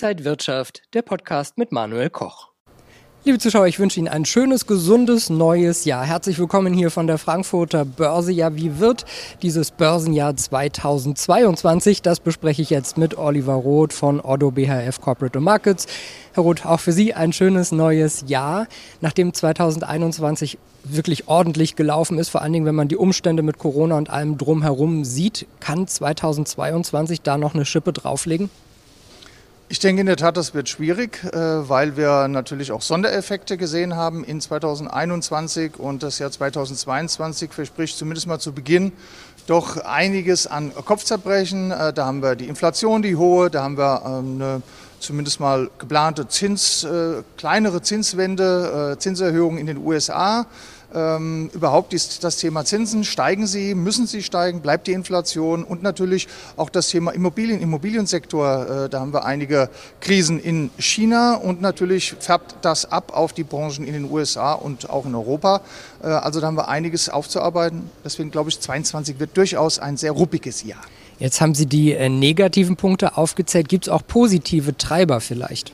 Inside Wirtschaft, der Podcast mit Manuel Koch. Liebe Zuschauer, ich wünsche Ihnen ein schönes, gesundes neues Jahr. Herzlich willkommen hier von der Frankfurter Börse. Ja, wie wird dieses Börsenjahr 2022? Das bespreche ich jetzt mit Oliver Roth von Otto BHF Corporate Markets. Herr Roth, auch für Sie ein schönes neues Jahr. Nachdem 2021 wirklich ordentlich gelaufen ist, vor allen Dingen, wenn man die Umstände mit Corona und allem drumherum sieht, kann 2022 da noch eine Schippe drauflegen? Ich denke in der Tat, das wird schwierig, äh, weil wir natürlich auch Sondereffekte gesehen haben in 2021 und das Jahr 2022 verspricht zumindest mal zu Beginn doch einiges an Kopfzerbrechen. Äh, da haben wir die Inflation, die hohe, da haben wir ähm, eine zumindest mal geplante Zins, äh, kleinere Zinswende, Zinserhöhungen in den USA. Ähm, überhaupt ist das Thema Zinsen, steigen sie, müssen sie steigen, bleibt die Inflation und natürlich auch das Thema Immobilien, Immobiliensektor. Äh, da haben wir einige Krisen in China und natürlich färbt das ab auf die Branchen in den USA und auch in Europa. Äh, also da haben wir einiges aufzuarbeiten. Deswegen glaube ich, 22 wird durchaus ein sehr ruppiges Jahr. Jetzt haben Sie die äh, negativen Punkte aufgezählt. Gibt es auch positive Treiber vielleicht?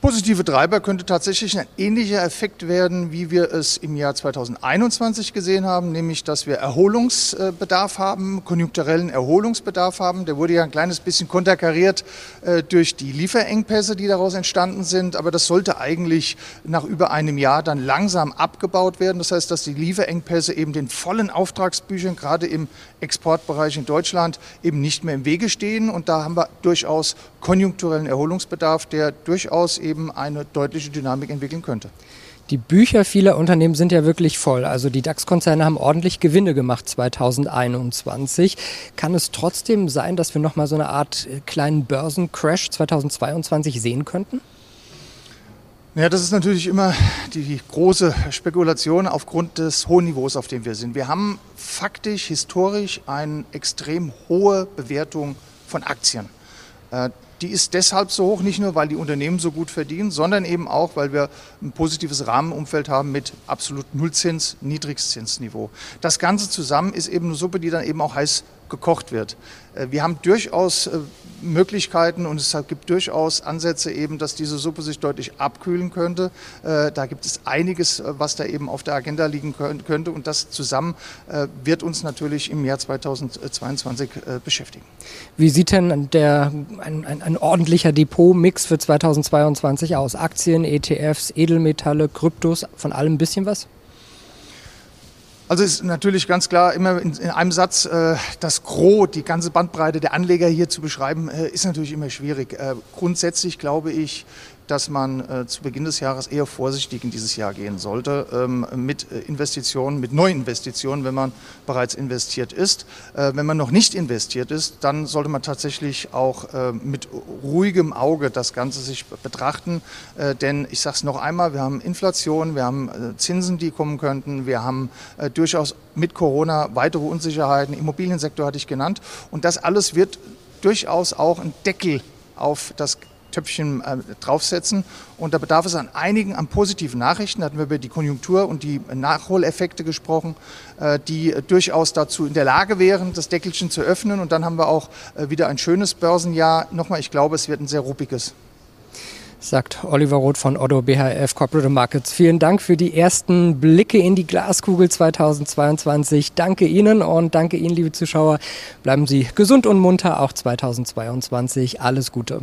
Positive Treiber könnte tatsächlich ein ähnlicher Effekt werden, wie wir es im Jahr 2021 gesehen haben, nämlich dass wir Erholungsbedarf haben, konjunkturellen Erholungsbedarf haben. Der wurde ja ein kleines bisschen konterkariert äh, durch die Lieferengpässe, die daraus entstanden sind. Aber das sollte eigentlich nach über einem Jahr dann langsam abgebaut werden. Das heißt, dass die Lieferengpässe eben den vollen Auftragsbüchern, gerade im Exportbereich in Deutschland, eben nicht mehr im Wege stehen. Und da haben wir durchaus konjunkturellen Erholungsbedarf, der durchaus eben eine deutliche Dynamik entwickeln könnte. Die Bücher vieler Unternehmen sind ja wirklich voll. Also die DAX-Konzerne haben ordentlich Gewinne gemacht 2021. Kann es trotzdem sein, dass wir nochmal so eine Art äh, kleinen Börsencrash 2022 sehen könnten? Ja, das ist natürlich immer die große Spekulation aufgrund des hohen Niveaus, auf dem wir sind. Wir haben faktisch, historisch eine extrem hohe Bewertung von Aktien. Die ist deshalb so hoch, nicht nur weil die Unternehmen so gut verdienen, sondern eben auch, weil wir ein positives Rahmenumfeld haben mit absolut Nullzins, Niedrigzinsniveau. Das Ganze zusammen ist eben eine Suppe, die dann eben auch heiß gekocht wird. Äh, wir haben durchaus äh, Möglichkeiten und es gibt durchaus Ansätze eben, dass diese Suppe sich deutlich abkühlen könnte. Äh, da gibt es einiges, was da eben auf der Agenda liegen könnte und das zusammen wird uns natürlich im Jahr 2022 beschäftigen. Wie sieht denn der, ein, ein, ein ordentlicher Depotmix für 2022 aus? Aktien, ETFs, Edelmetalle, Kryptos, von allem ein bisschen was? Also ist natürlich ganz klar immer in, in einem Satz äh, das Gros, die ganze Bandbreite der Anleger hier zu beschreiben, äh, ist natürlich immer schwierig. Äh, grundsätzlich glaube ich, dass man äh, zu Beginn des Jahres eher vorsichtig in dieses Jahr gehen sollte ähm, mit äh, Investitionen, mit Neuinvestitionen, wenn man bereits investiert ist. Äh, wenn man noch nicht investiert ist, dann sollte man tatsächlich auch äh, mit ruhigem Auge das Ganze sich betrachten. Äh, denn ich sage es noch einmal, wir haben Inflation, wir haben äh, Zinsen, die kommen könnten, wir haben durchaus mit Corona weitere Unsicherheiten, Immobiliensektor hatte ich genannt. Und das alles wird durchaus auch einen Deckel auf das Töpfchen äh, draufsetzen. Und da bedarf es an einigen, an positiven Nachrichten. Da hatten wir über die Konjunktur und die Nachholeffekte gesprochen, äh, die durchaus dazu in der Lage wären, das Deckelchen zu öffnen. Und dann haben wir auch äh, wieder ein schönes Börsenjahr. Nochmal, ich glaube, es wird ein sehr ruppiges sagt Oliver Roth von Otto BHF Corporate Markets. Vielen Dank für die ersten Blicke in die Glaskugel 2022. Danke Ihnen und danke Ihnen, liebe Zuschauer. Bleiben Sie gesund und munter auch 2022. Alles Gute.